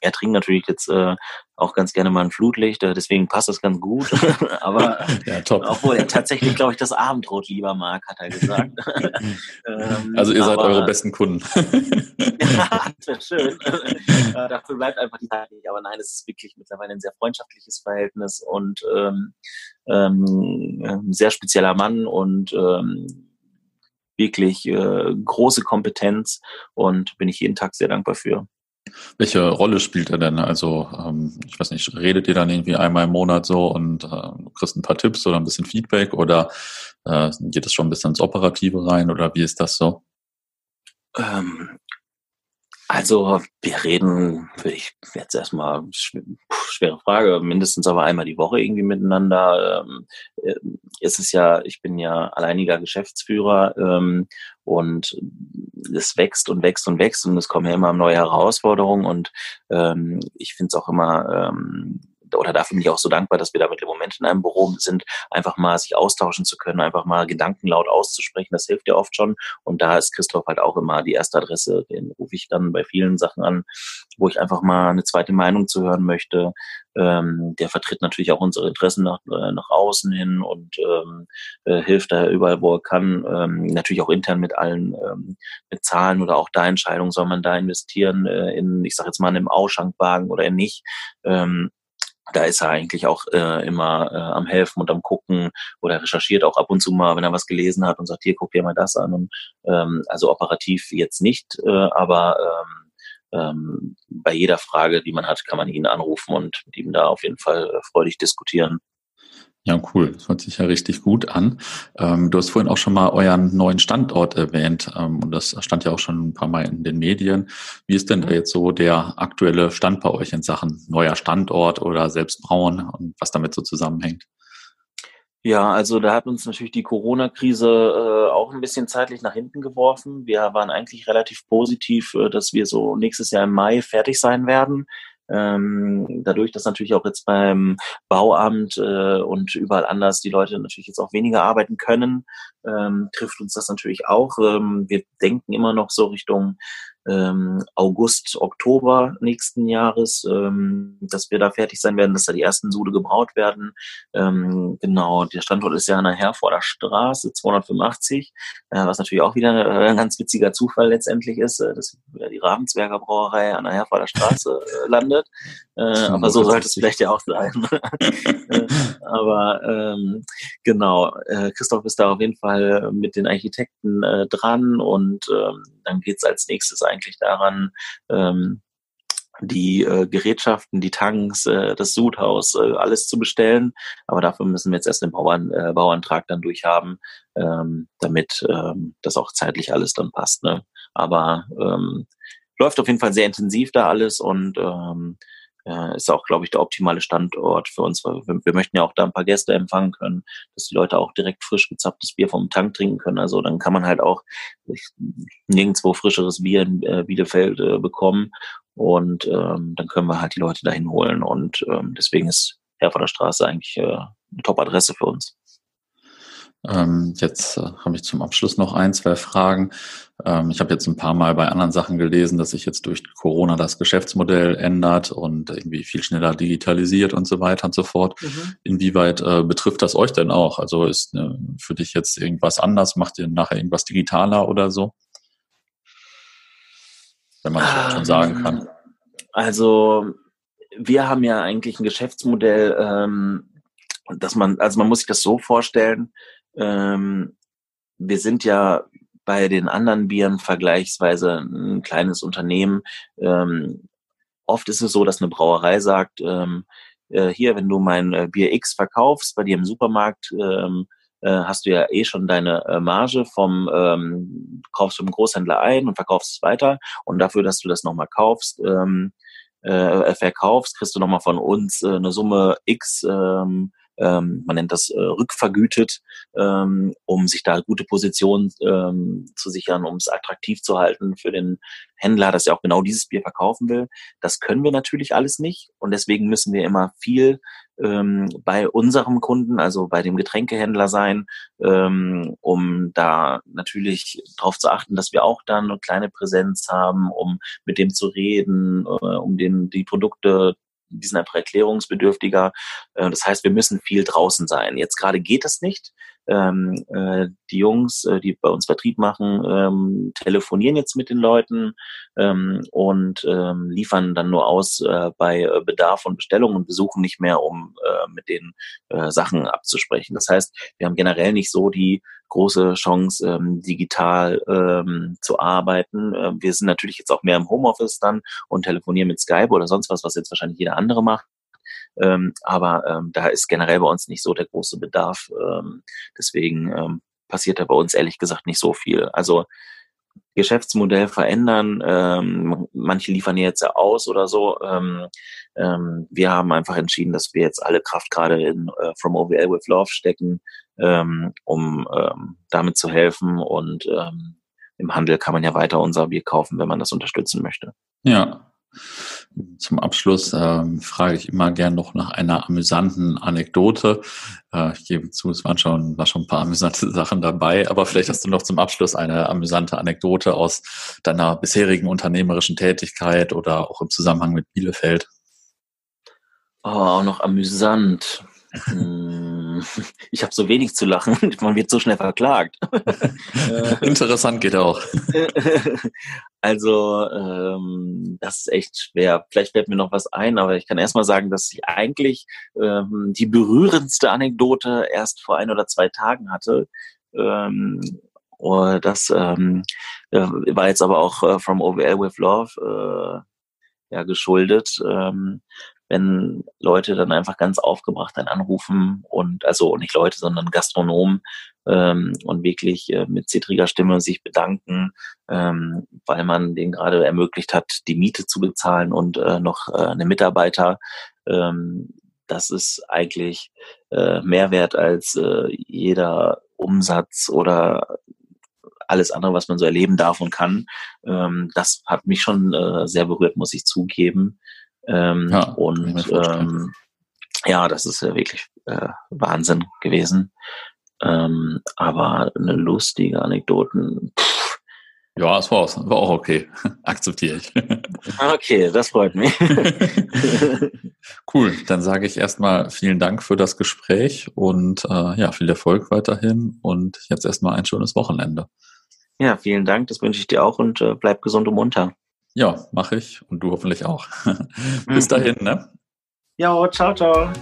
er trinkt natürlich jetzt äh, auch ganz gerne mal ein Flutlicht, äh, deswegen passt das ganz gut. [LAUGHS] Aber [LAUGHS] ja, obwohl er tatsächlich, glaube ich, das Abendrot lieber mag, hat er gesagt. [LAUGHS] ähm, also ihr seid aber, eure besten Kunden. ja, das schön. äh, dafür bleibt einfach die Zeit nicht. Aber nein, es ist wirklich mittlerweile ein sehr freundschaftliches Verhältnis und ähm, ähm, sehr spezieller Mann und ähm, wirklich äh, große Kompetenz und bin ich jeden Tag sehr dankbar für. Welche Rolle spielt er denn? Also, ähm, ich weiß nicht, redet ihr dann irgendwie einmal im Monat so und äh, kriegst ein paar Tipps oder ein bisschen Feedback oder äh, geht es schon ein bisschen ins Operative rein oder wie ist das so? Ähm, also wir reden, ich jetzt erstmal schwere Frage, mindestens aber einmal die Woche irgendwie miteinander. Ähm, äh, ist es ja, ich bin ja alleiniger Geschäftsführer ähm, und es wächst und wächst und wächst und es kommen ja immer neue Herausforderungen und ähm, ich finde es auch immer oder dafür bin ich auch so dankbar, dass wir damit im Moment in einem Büro sind, einfach mal sich austauschen zu können, einfach mal Gedanken laut auszusprechen. Das hilft ja oft schon. Und da ist Christoph halt auch immer die erste Adresse. Den rufe ich dann bei vielen Sachen an, wo ich einfach mal eine zweite Meinung zu hören möchte. Ähm, der vertritt natürlich auch unsere Interessen nach, äh, nach außen hin und ähm, äh, hilft da überall, wo er kann. Ähm, natürlich auch intern mit allen ähm, mit Zahlen oder auch da Entscheidungen, soll man da investieren äh, in, ich sag jetzt mal, in einem Ausschankwagen oder nicht. Ähm, da ist er eigentlich auch äh, immer äh, am helfen und am gucken oder recherchiert auch ab und zu mal, wenn er was gelesen hat und sagt, hier guck dir mal das an. Und, ähm, also operativ jetzt nicht, äh, aber ähm, ähm, bei jeder Frage, die man hat, kann man ihn anrufen und mit ihm da auf jeden Fall äh, freudig diskutieren. Ja, cool. Das hört sich ja richtig gut an. Ähm, du hast vorhin auch schon mal euren neuen Standort erwähnt ähm, und das stand ja auch schon ein paar Mal in den Medien. Wie ist denn da jetzt so der aktuelle Stand bei euch in Sachen neuer Standort oder Selbstbrauen und was damit so zusammenhängt? Ja, also da hat uns natürlich die Corona-Krise äh, auch ein bisschen zeitlich nach hinten geworfen. Wir waren eigentlich relativ positiv, äh, dass wir so nächstes Jahr im Mai fertig sein werden. Ähm, dadurch, dass natürlich auch jetzt beim Bauamt äh, und überall anders die Leute natürlich jetzt auch weniger arbeiten können, ähm, trifft uns das natürlich auch. Ähm, wir denken immer noch so Richtung ähm, August, Oktober nächsten Jahres, ähm, dass wir da fertig sein werden, dass da die ersten Sude gebraut werden. Ähm, genau, der Standort ist ja an der Herforder Straße 285, äh, was natürlich auch wieder äh, ein ganz witziger Zufall letztendlich ist, äh, dass die Ravensberger Brauerei an der Herforder Straße äh, landet. Äh, aber so sollte es vielleicht ja auch sein. [LAUGHS] Äh, aber ähm, genau, äh, Christoph ist da auf jeden Fall mit den Architekten äh, dran und ähm, dann geht's als nächstes eigentlich daran, ähm, die äh, Gerätschaften, die Tanks, äh, das Sudhaus, äh, alles zu bestellen. Aber dafür müssen wir jetzt erst den Bauern, äh, Bauantrag dann durchhaben, ähm, damit ähm, das auch zeitlich alles dann passt. Ne? Aber ähm, läuft auf jeden Fall sehr intensiv da alles und ähm, äh, ist auch, glaube ich, der optimale Standort für uns. Weil wir, wir, möchten ja auch da ein paar Gäste empfangen können, dass die Leute auch direkt frisch gezapftes Bier vom Tank trinken können. Also dann kann man halt auch nirgendwo frischeres Bier in äh, Bielefeld äh, bekommen. Und ähm, dann können wir halt die Leute dahin holen. Und ähm, deswegen ist Herr von der Straße eigentlich äh, eine Top-Adresse für uns. Ähm, jetzt äh, habe ich zum Abschluss noch ein, zwei Fragen. Ähm, ich habe jetzt ein paar Mal bei anderen Sachen gelesen, dass sich jetzt durch Corona das Geschäftsmodell ändert und irgendwie viel schneller digitalisiert und so weiter und so fort. Mhm. Inwieweit äh, betrifft das euch denn auch? Also ist äh, für dich jetzt irgendwas anders? Macht ihr nachher irgendwas digitaler oder so? Wenn man das ähm, schon sagen kann. Ähm, also wir haben ja eigentlich ein Geschäftsmodell, ähm, dass man, also man muss sich das so vorstellen, ähm, wir sind ja bei den anderen Bieren vergleichsweise ein kleines Unternehmen. Ähm, oft ist es so, dass eine Brauerei sagt, ähm, äh, hier, wenn du mein äh, Bier X verkaufst bei dir im Supermarkt, ähm, äh, hast du ja eh schon deine äh, Marge vom ähm, kaufst du im Großhändler ein und verkaufst es weiter und dafür, dass du das nochmal kaufst, ähm, äh, verkaufst, kriegst du nochmal von uns äh, eine Summe X ähm, ähm, man nennt das äh, rückvergütet, ähm, um sich da gute Positionen ähm, zu sichern, um es attraktiv zu halten für den Händler, dass er auch genau dieses Bier verkaufen will. Das können wir natürlich alles nicht und deswegen müssen wir immer viel ähm, bei unserem Kunden, also bei dem Getränkehändler sein, ähm, um da natürlich darauf zu achten, dass wir auch dann eine kleine Präsenz haben, um mit dem zu reden, äh, um den die Produkte die sind einfach erklärungsbedürftiger. Äh, das heißt, wir müssen viel draußen sein. Jetzt gerade geht das nicht. Ähm, äh, die Jungs, äh, die bei uns Vertrieb machen, ähm, telefonieren jetzt mit den Leuten ähm, und liefern dann nur aus bei Bedarf und Bestellung und besuchen nicht mehr, um mit den Sachen abzusprechen. Das heißt, wir haben generell nicht so die große Chance, ähm, digital ähm, zu arbeiten. Äh, wir sind natürlich jetzt auch mehr im Homeoffice dann und telefonieren mit Skype oder sonst was, was jetzt wahrscheinlich jeder andere macht. Ähm, aber ähm, da ist generell bei uns nicht so der große Bedarf. Ähm, deswegen ähm, passiert da bei uns ehrlich gesagt nicht so viel. Also Geschäftsmodell verändern. Ähm, manche liefern jetzt ja aus oder so. Ähm, ähm, wir haben einfach entschieden, dass wir jetzt alle Kraft gerade in äh, From OVL with Love stecken, ähm, um ähm, damit zu helfen. Und ähm, im Handel kann man ja weiter unser Bier kaufen, wenn man das unterstützen möchte. Ja, zum Abschluss ähm, frage ich immer gern noch nach einer amüsanten Anekdote. Äh, ich gebe zu, es waren schon, war schon ein paar amüsante [LAUGHS] Sachen dabei, aber vielleicht hast du noch zum Abschluss eine amüsante Anekdote aus deiner bisherigen unternehmerischen Tätigkeit oder auch im Zusammenhang mit Bielefeld. Oh, auch noch amüsant. [LAUGHS] Hm, [LAUGHS] ich habe so wenig zu lachen, [LAUGHS] man wird so schnell verklagt. [LAUGHS] Interessant geht auch. Also ähm, das ist echt schwer. Vielleicht fällt mir noch was ein, aber ich kann erstmal sagen, dass ich eigentlich ähm, die berührendste Anekdote erst vor ein oder zwei Tagen hatte. Ähm, oh, das ähm, war jetzt aber auch äh, From OVL with Love äh, ja geschuldet. Ähm, wenn Leute dann einfach ganz aufgebracht dann anrufen und also nicht Leute, sondern Gastronomen ähm, und wirklich äh, mit zittriger Stimme sich bedanken, ähm, weil man denen gerade ermöglicht hat, die Miete zu bezahlen und äh, noch äh, eine Mitarbeiter. Ähm, das ist eigentlich äh, mehr wert als äh, jeder Umsatz oder alles andere, was man so erleben darf und kann. Ähm, das hat mich schon äh, sehr berührt, muss ich zugeben. Ähm, ja, und ähm, ja, das ist ja wirklich äh, Wahnsinn gewesen. Ähm, aber eine lustige Anekdoten. Pff. Ja, es war, war auch okay. [LAUGHS] Akzeptiere ich. okay, das freut mich. [LAUGHS] cool, dann sage ich erstmal vielen Dank für das Gespräch und äh, ja, viel Erfolg weiterhin und jetzt erstmal ein schönes Wochenende. Ja, vielen Dank, das wünsche ich dir auch und äh, bleib gesund und munter. Ja, mache ich und du hoffentlich auch. [LAUGHS] Bis dahin, ne? Ja, ciao, ciao.